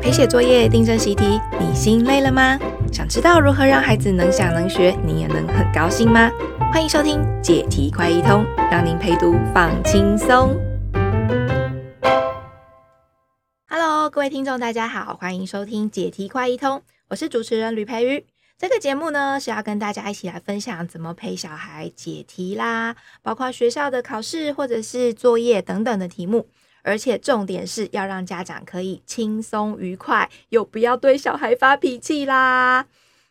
陪写作业、订正习题，你心累了吗？想知道如何让孩子能想能学，你也能很高兴吗？欢迎收听解题快易通，让您陪读放轻松。Hello，各位听众，大家好，欢迎收听解题快易通，我是主持人吕培瑜。这个节目呢，是要跟大家一起来分享怎么陪小孩解题啦，包括学校的考试或者是作业等等的题目。而且重点是要让家长可以轻松愉快，又不要对小孩发脾气啦。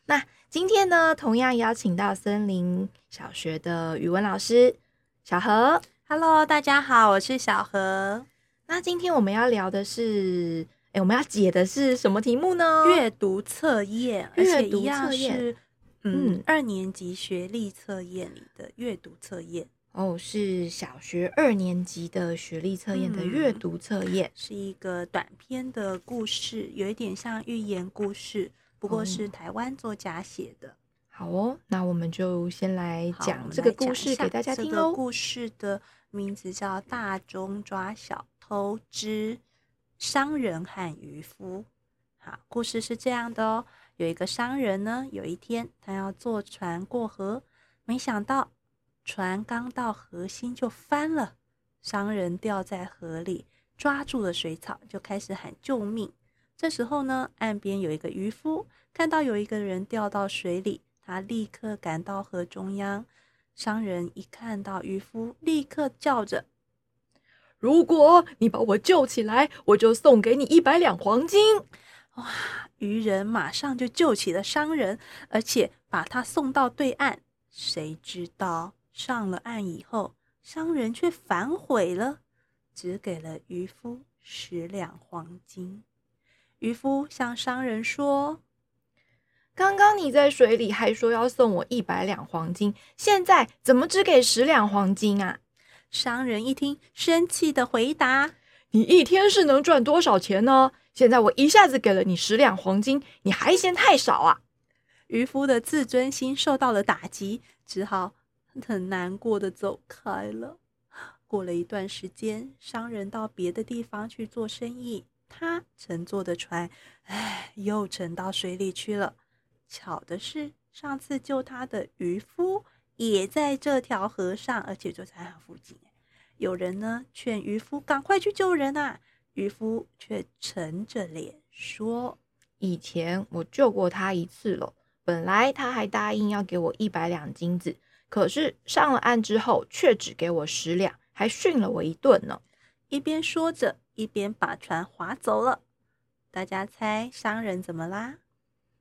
那今天呢，同样邀请到森林小学的语文老师小何。Hello，大家好，我是小何。那今天我们要聊的是，哎，我们要解的是什么题目呢？阅读测验，而且一样是，阅读测验，嗯，嗯，二年级学历测验里的阅读测验。哦，是小学二年级的学历测验的阅读测验，嗯，是一个短篇的故事，有一点像寓言故事，不过是台湾作家写的。哦。好哦，那我们就先来讲这个故事给大家听个故事的名字叫《大钟抓小偷之商人和渔夫》。好，故事是这样的哦，有一个商人呢，有一天他要坐船过河，没想到。船刚到河心就翻了，商人掉在河里，抓住了水草，就开始喊救命。这时候呢，岸边有一个渔夫，看到有一个人掉到水里，他立刻赶到河中央。商人一看到渔夫，立刻叫着：“如果你把我救起来，我就送给你一百两黄金。”哇！渔人马上就救起了商人，而且把他送到对岸。谁知道？上了岸以后，商人却反悔了，只给了渔夫十两黄金。渔夫向商人说：“刚刚你在水里还说要送我一百两黄金，现在怎么只给十两黄金啊？”商人一听，生气的回答：“你一天是能赚多少钱呢？现在我一下子给了你十两黄金，你还嫌太少啊？”渔夫的自尊心受到了打击，只好。很难过的走开了。过了一段时间，商人到别的地方去做生意，他乘坐的船，唉，又沉到水里去了。巧的是，上次救他的渔夫也在这条河上，而且就在他附近。有人呢劝渔夫赶快去救人啊，渔夫却沉着脸说：“以前我救过他一次了，本来他还答应要给我一百两金子。”可是上了岸之后，却只给我十两，还训了我一顿呢。一边说着，一边把船划走了。大家猜商人怎么啦？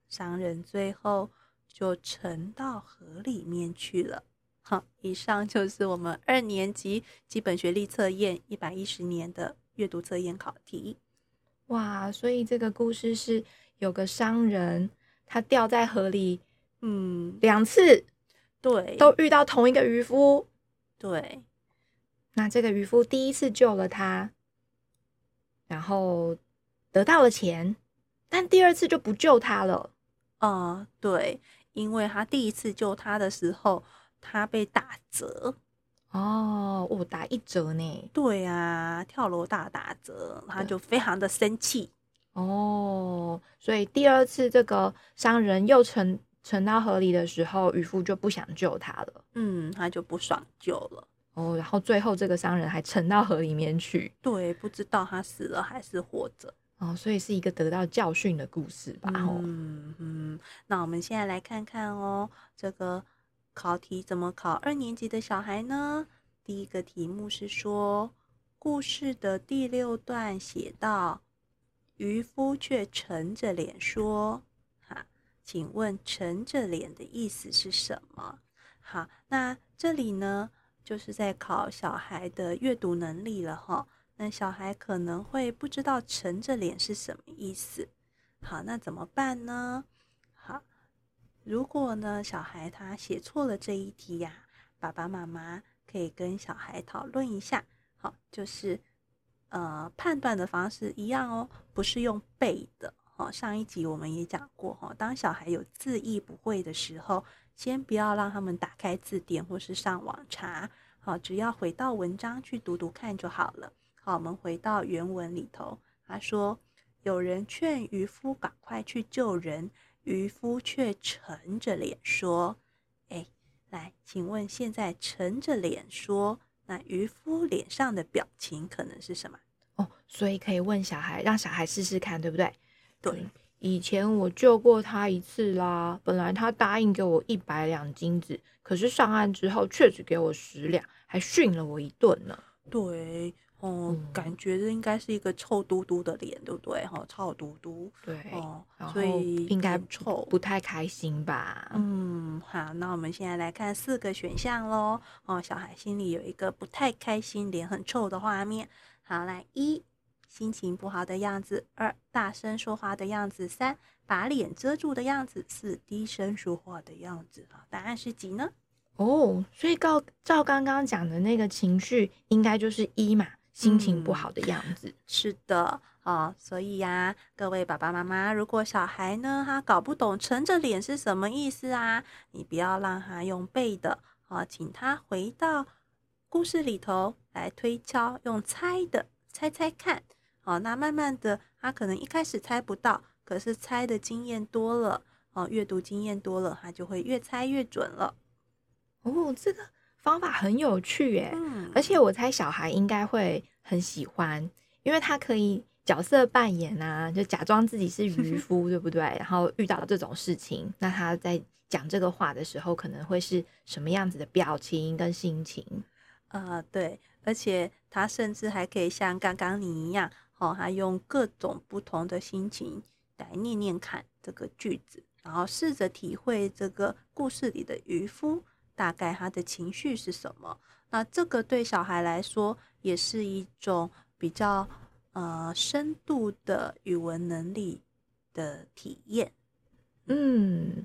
商人最后就沉到河里面去了。好，以上就是我们二年级基本学历测验一百一十年的阅读测验考题。哇，所以这个故事是有个商人，他掉在河里，嗯，两次。对，都遇到同一个渔夫。对，那这个渔夫第一次救了他，然后得到了钱，但第二次就不救他了。啊，对，因为他第一次救他的时候，他被打折。哦，我打一折呢。对啊，跳楼大打折，他就非常的生气。哦，所以第二次这个商人又成。沉到河里的时候，渔夫就不想救他了。嗯，他就不爽救了。哦，然后最后这个商人还沉到河里面去。对，不知道他死了还是活着。哦，所以是一个得到教训的故事吧？嗯嗯。那我们现在来看看哦，这个考题怎么考二年级的小孩呢？第一个题目是说，故事的第六段写到，渔夫却沉着脸说。请问“沉着脸”的意思是什么？好，那这里呢，就是在考小孩的阅读能力了哈。那小孩可能会不知道“沉着脸”是什么意思。好，那怎么办呢？好，如果呢，小孩他写错了这一题呀，爸爸妈妈可以跟小孩讨论一下。好，就是呃，判断的方式一样哦，不是用背的。上一集我们也讲过哈，当小孩有字义不会的时候，先不要让他们打开字典或是上网查，好，只要回到文章去读读看就好了。好，我们回到原文里头，他说：“有人劝渔夫赶快去救人，渔夫却沉着脸说：“哎，来，请问现在沉着脸说，那渔夫脸上的表情可能是什么？”哦，所以可以问小孩，让小孩试试看，对不对？对，以前我救过他一次啦。本来他答应给我一百两金子，可是上岸之后却只给我十两，还训了我一顿呢。对，哦、嗯，感觉这应该是一个臭嘟嘟的脸，对不对？哈，臭嘟嘟。对，哦，所以应该臭，不太开心吧？嗯，好，那我们现在来看四个选项喽。哦，小孩心里有一个不太开心、脸很臭的画面。好，来一心情不好的样子，二大声说话的样子，三把脸遮住的样子，四低声说话的样子。啊，答案是几呢？哦，所以照照刚刚讲的那个情绪，应该就是一嘛，心情不好的样子。嗯、是的，哦，所以呀、啊，各位爸爸妈妈，如果小孩呢，他搞不懂沉着脸是什么意思啊，你不要让他用背的，啊、哦，请他回到故事里头来推敲，用猜的猜猜看，好，那慢慢的，他可能一开始猜不到，可是猜的经验多了，哦，阅读经验多了，他就会越猜越准了。哦，这个方法很有趣耶，嗯，而且我猜小孩应该会很喜欢，因为他可以角色扮演啊，就假装自己是渔 夫，对不对？然后遇到这种事情，那他在讲这个话的时候，可能会是什么样子的表情跟心情？啊、呃，对，而且他甚至还可以像刚刚你一样，哦，他用各种不同的心情来念念看这个句子，然后试着体会这个故事里的渔夫大概他的情绪是什么。那这个对小孩来说也是一种比较呃深度的语文能力的体验。嗯。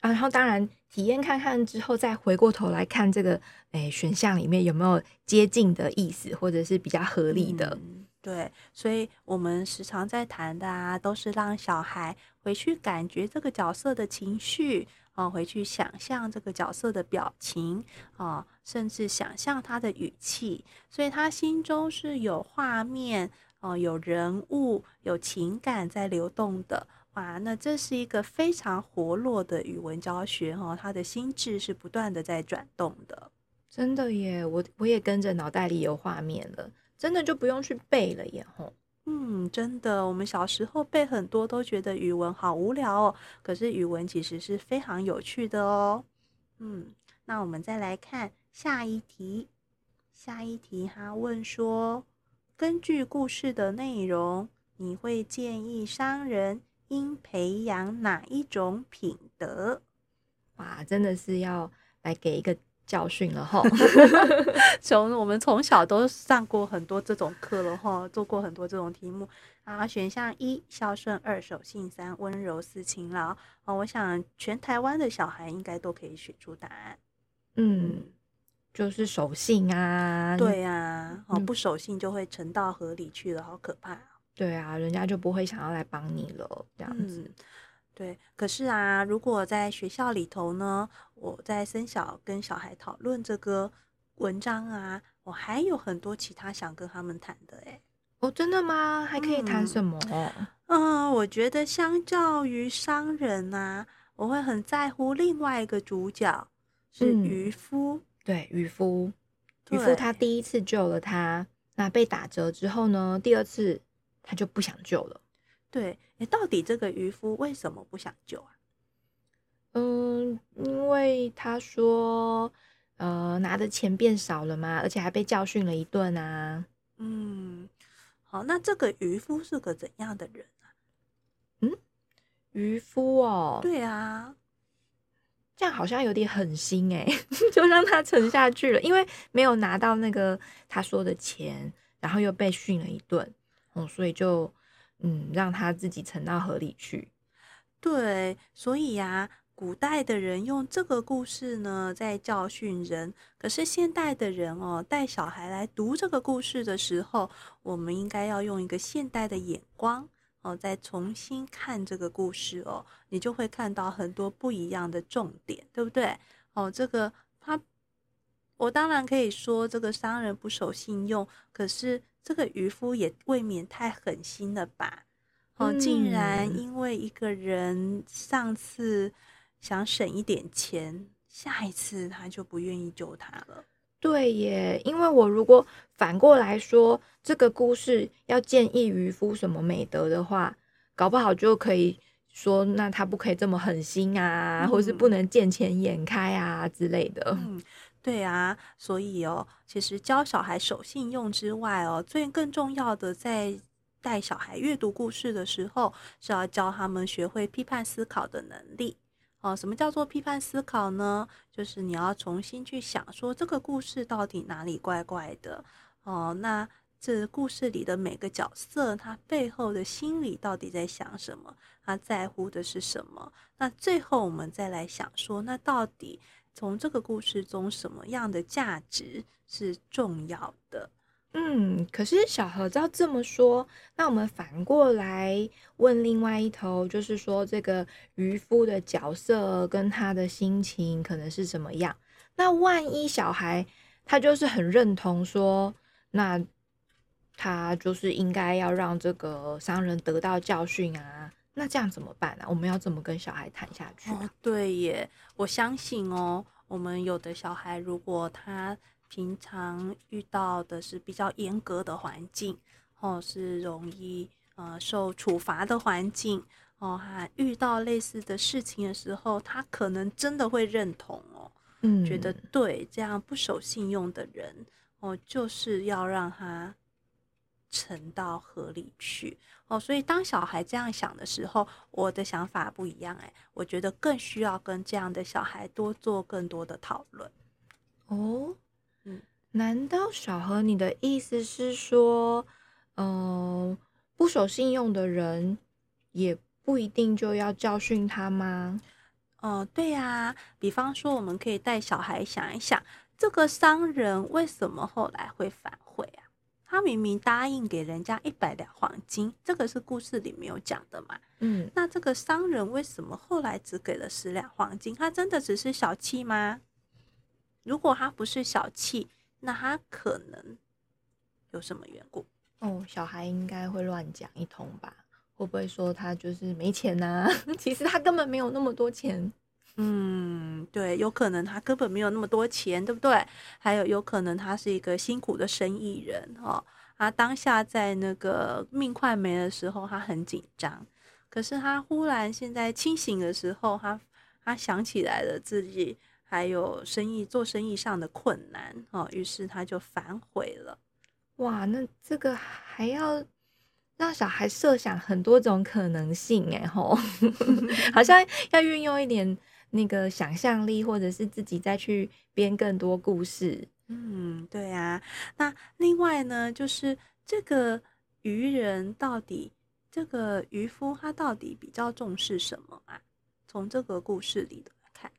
啊，然后当然体验看看之后，再回过头来看这个，诶，选项里面有没有接近的意思，或者是比较合理的。嗯，对，所以我们时常在谈的啊，都是让小孩回去感觉这个角色的情绪啊，回去想象这个角色的表情啊，甚至想象他的语气，所以他心中是有画面啊，有人物、有情感在流动的。哇，那这是一个非常活络的语文教学哈，他的心智是不断的在转动的，真的耶，我我也跟着脑袋里有画面了，真的就不用去背了耶吼。嗯，真的，我们小时候背很多都觉得语文好无聊哦，可是语文其实是非常有趣的哦。嗯，那我们再来看下一题，下一题他问说，根据故事的内容，你会建议商人应培养哪一种品德？哇，真的是要来给一个教训了哈！从我们从小都上过很多这种课了哈，做过很多这种题目啊。选项一：孝顺；二：守信；三：温柔；四：勤劳。啊，我想全台湾的小孩应该都可以选出答案。嗯，就是守信啊。对呀、啊，哦，不守信就会沉到河里去了，好可怕。对啊，人家就不会想要来帮你了，这样子。嗯，对，可是啊，如果在学校里头呢，我在生小跟小孩讨论这个文章啊，我还有很多其他想跟他们谈的诶。哦，真的吗？还可以谈什么？嗯，嗯，我觉得相较于商人啊，我会很在乎另外一个主角是渔夫。嗯，对，渔夫，渔夫他第一次救了他，那被打折之后呢，第二次。他就不想救了，对，诶，到底这个渔夫为什么不想救啊？嗯，因为他说，呃，拿的钱变少了嘛，而且还被教训了一顿啊。嗯，好，那这个渔夫是个怎样的人啊？嗯，渔夫哦，对啊，这样好像有点狠心诶，就让他沉下去了，因为没有拿到那个他说的钱，然后又被训了一顿。嗯，所以就，嗯，让他自己沉到河里去。对，所以呀、古代的人用这个故事呢，在教训人。可是现代的人哦，带小孩来读这个故事的时候，我们应该要用一个现代的眼光哦，再重新看这个故事哦，你就会看到很多不一样的重点，对不对？哦，这个他，我当然可以说这个商人不守信用，可是。这个渔夫也未免太狠心了吧？哦，竟然因为一个人上次想省一点钱，下一次他就不愿意救他了。对耶，因为我如果反过来说，这个故事要建议渔夫什么美德的话，搞不好就可以说，那他不可以这么狠心啊，嗯、或是不能见钱眼开啊之类的。嗯，对啊，所以哦，其实教小孩守信用之外哦，最更重要的，在带小孩阅读故事的时候，是要教他们学会批判思考的能力。哦，什么叫做批判思考呢？就是你要重新去想，说这个故事到底哪里怪怪的哦。那这故事里的每个角色，他背后的心里到底在想什么？他在乎的是什么？那最后我们再来想说，那到底从这个故事中，什么样的价值是重要的？嗯，可是小何照这么说，那我们反过来问另外一头，就是说这个渔夫的角色跟他的心情可能是怎么样？那万一小孩他就是很认同说，那他就是应该要让这个商人得到教训啊，那这样怎么办呢？啊？我们要怎么跟小孩谈下去？哦，对耶，我相信哦，我们有的小孩如果他。平常遇到的是比较严格的环境，哦，是容易呃受处罚的环境，哦，还遇到类似的事情的时候，他可能真的会认同哦，嗯，觉得对，这样不守信用的人，哦，就是要让他沉到河里去，哦，所以当小孩这样想的时候，我的想法不一样，哎，我觉得更需要跟这样的小孩多做更多的讨论，哦。嗯难道小何，你的意思是说，嗯、呃，不守信用的人也不一定就要教训他吗？哦、呃，对呀、啊。比方说，我们可以带小孩想一想，这个商人为什么后来会反悔啊？他明明答应给人家一百两黄金，这个是故事里没有讲的嘛。嗯，那这个商人为什么后来只给了十两黄金？他真的只是小气吗？如果他不是小气，那他可能有什么缘故？哦，小孩应该会乱讲一通吧？会不会说他就是没钱呐、啊？其实他根本没有那么多钱。嗯，对，有可能他根本没有那么多钱，对不对？还有有可能他是一个辛苦的生意人哦。他当下在那个命快没的时候，他很紧张。可是他忽然现在清醒的时候，他他想起来了自己。还有生意做生意上的困难哦，于是他就反悔了。哇，那这个还要让小孩设想很多种可能性哎吼，好像要运用一点那个想象力，或者是自己再去编更多故事。嗯，对啊。那另外呢，就是这个渔人到底，这个渔夫他到底比较重视什么啊？从这个故事里的看。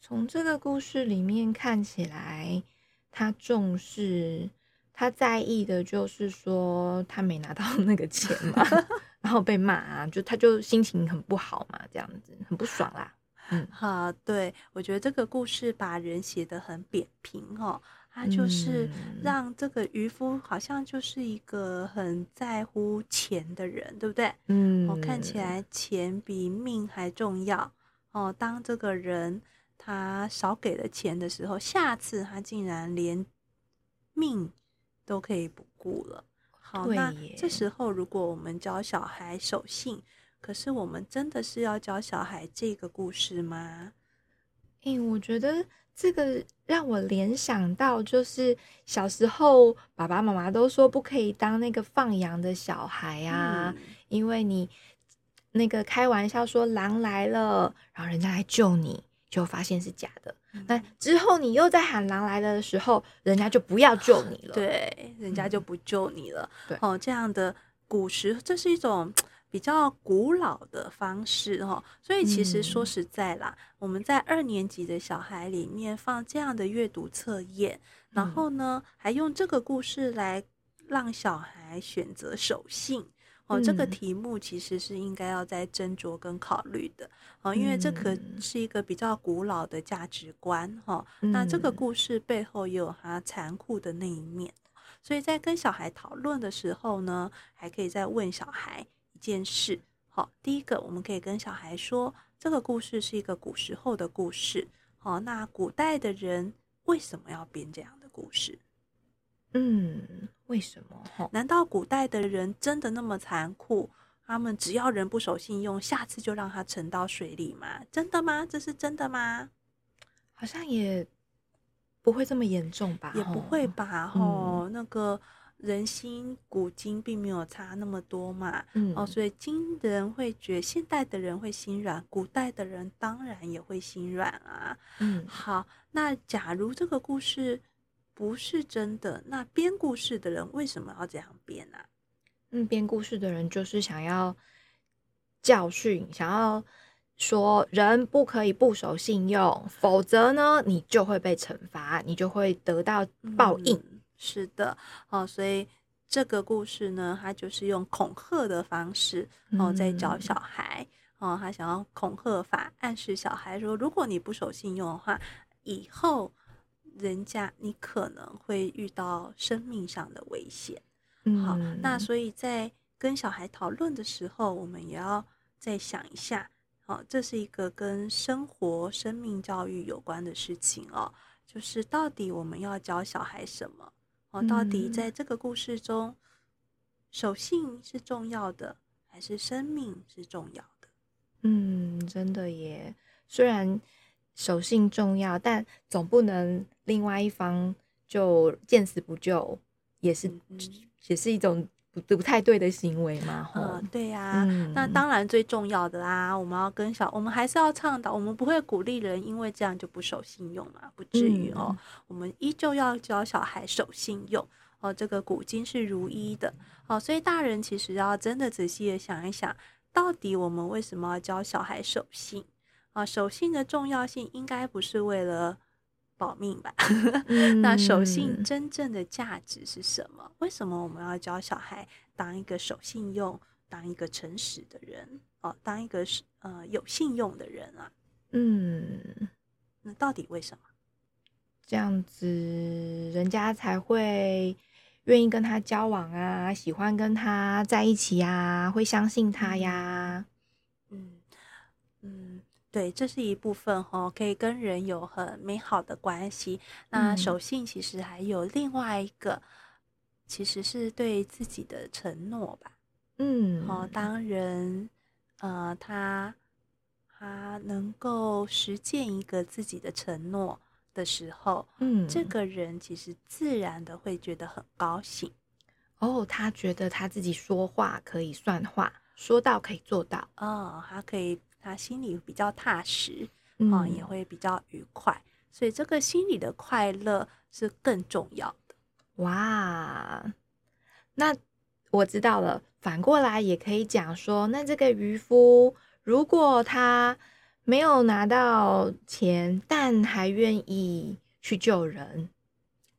从这个故事里面看起来，他重视、他在意的就是说他没拿到 那个钱嘛，然后被骂啊，就他就心情很不好嘛，这样子很不爽啦。嗯，好，对，我觉得这个故事把人写得很扁平哦，他就是让这个渔夫好像就是一个很在乎钱的人，对不对？嗯，我看起来钱比命还重要哦。当这个人。他少给了钱的时候，下次他竟然连命都可以不顾了。好，那这时候如果我们教小孩守信，可是我们真的是要教小孩这个故事吗？诶，我觉得这个让我联想到，就是小时候爸爸妈妈都说不可以当那个放羊的小孩啊，嗯，因为你那个开玩笑说狼来了，然后人家来救你。就发现是假的，那之后你又在喊狼来了的时候，人家就不要救你了。对，人家就不救你了。对，哦，这样的古时，这是一种比较古老的方式哦。所以其实说实在啦，嗯、我们在二年级的小孩里面放这样的阅读测验，然后呢，还用这个故事来让小孩选择守信。哦，这个题目其实是应该要再斟酌跟考虑的哦，因为这可是一个比较古老的价值观哈。那这个故事背后也有它残酷的那一面，所以在跟小孩讨论的时候呢，还可以再问小孩以件事。好，第一个我们可以跟小孩说，这个故事是一个古时候的故事。好，那古代的人为什么要编这样的故事？嗯，为什么？难道古代的人真的那么残酷？他们只要人不守信用，下次就让他沉到水里吗？真的吗？这是真的吗？好像也不会这么严重吧？也不会吧？哦、嗯，那个人心古今并没有差那么多嘛。嗯，哦，所以今人会觉，现代的人会心软，古代的人当然也会心软啊。嗯，好，那假如这个故事不是真的，那编故事的人为什么要这样编呢、啊？嗯，编故事的人就是想要教训，想要说人不可以不守信用，否则呢，你就会被惩罚，你就会得到报应。嗯，是的，哦，所以这个故事呢，他就是用恐吓的方式哦，在教小孩哦，他想要恐吓法暗示小孩说，如果你不守信用的话，以后人家你可能会遇到生命上的危险。好，那所以在跟小孩讨论的时候，我们也要再想一下，好，这是一个跟生活、生命教育有关的事情哦。就是到底我们要教小孩什么？哦，到底在这个故事中，守信是重要的，还是生命是重要的？嗯，真的耶。虽然守信重要，但总不能另外一方就见死不救，也是。嗯也是一种不不太对的行为嘛，嗯，对呀、啊嗯。那当然最重要的啦，我们要跟小，我们还是要倡导，我们不会鼓励人因为这样就不守信用嘛，不至于哦、嗯。我们依旧要教小孩守信用哦，这个古今是如一的哦。所以大人其实要真的仔细的想一想，到底我们为什么要教小孩守信啊？守信的重要性应该不是为了。保命吧，那守信真正的价值是什么？为什么我们要教小孩当一个守信用、当一个诚实的人？哦，当一个呃有信用的人啊？嗯，那到底为什么？这样子人家才会愿意跟他交往啊，喜欢跟他在一起呀，会相信他呀？嗯嗯。对，这是一部分哈，可以跟人有很美好的关系。那守信其实还有另外一个，其实是对自己的承诺吧。嗯，好，当人呃他他能够实践一个自己的承诺的时候，嗯，这个人其实自然的会觉得很高兴。哦，他觉得他自己说话可以算话，说到可以做到。哦，他可以。他心里比较踏实，啊，也会比较愉快，嗯，所以这个心里的快乐是更重要的。哇，那我知道了。反过来也可以讲说，那这个渔夫如果他没有拿到钱，但还愿意去救人，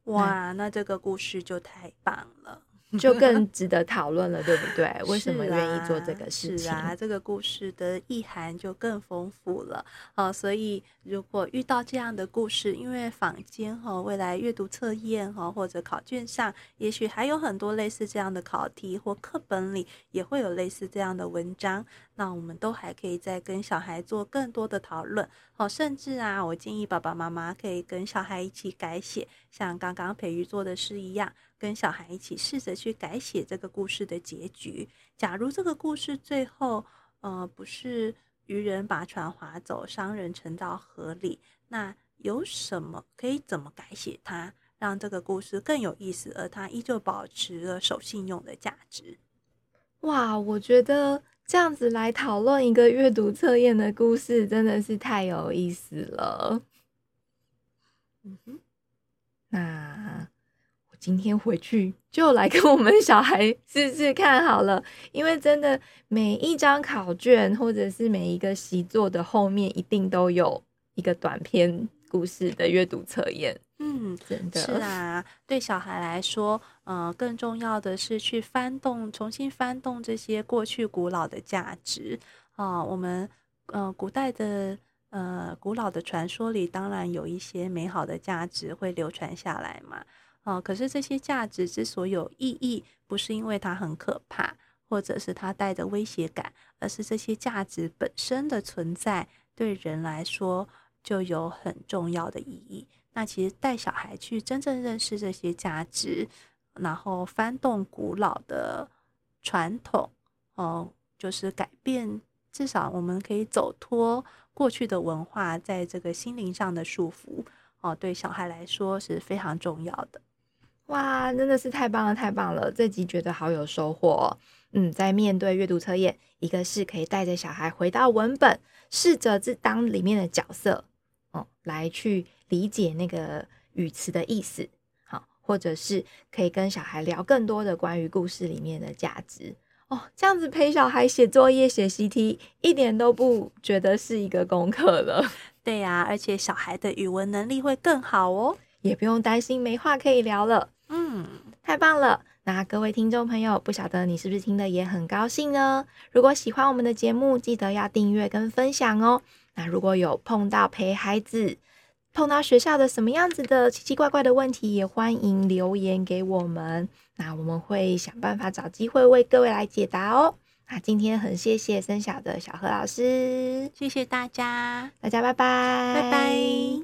哇，那这个故事就太棒了。就更值得讨论了，对不对？为什么愿意做这个事情？是啊，这个故事的意涵就更丰富了啊！所以，如果遇到这样的故事，因为坊间哈，未来阅读测验哈，或者考卷上，也许还有很多类似这样的考题，或课本里也会有类似这样的文章。那我们都还可以再跟小孩做更多的讨论，哦，甚至啊，我建议爸爸妈妈可以跟小孩一起改写，像刚刚培育做的事一样，跟小孩一起试着去改写这个故事的结局。假如这个故事最后，呃，不是渔人把船划走，商人沉到河里，那有什么可以怎么改写它，让这个故事更有意思，而它依旧保持了守信用的价值？哇，我觉得。这样子来讨论一个阅读测验的故事，真的是太有意思了。嗯哼，那我今天回去就来跟我们小孩试试看好了，因为真的每一张考卷或者是每一个习作的后面，一定都有一个短篇故事的阅读测验。嗯，真的是啊。对小孩来说，呃，更重要的是去翻动、重新翻动这些过去古老的价值啊、呃。我们呃，古代的呃，古老的传说里，当然有一些美好的价值会流传下来嘛。哦、可是这些价值之所以有意义，不是因为它很可怕或者是它带着威胁感，而是这些价值本身的存在对人来说就有很重要的意义。那其实带小孩去真正认识这些价值，然后翻动古老的传统，哦，就是改变，至少我们可以走脱过去的文化，在这个心灵上的束缚，哦，对小孩来说是非常重要的。哇，真的是太棒了，太棒了！这集觉得好有收获哦。嗯，在面对阅读测验，一个是可以带着小孩回到文本，试着自当里面的角色，哦，来去理解那个语词的意思，好，或者是可以跟小孩聊更多的关于故事里面的价值哦。这样子陪小孩写作业、写习题，一点都不觉得是一个功课了。对呀，而且小孩的语文能力会更好哦，也不用担心没话可以聊了。嗯，太棒了！那各位听众朋友，不晓得你是不是听得也很高兴呢？如果喜欢我们的节目，记得要订阅跟分享哦。那如果有碰到陪孩子碰到学校的什么样子的奇奇怪怪的问题，也欢迎留言给我们。那我们会想办法找机会为各位来解答哦。那今天很谢谢森小的小何老师，谢谢大家，大家拜拜，拜拜。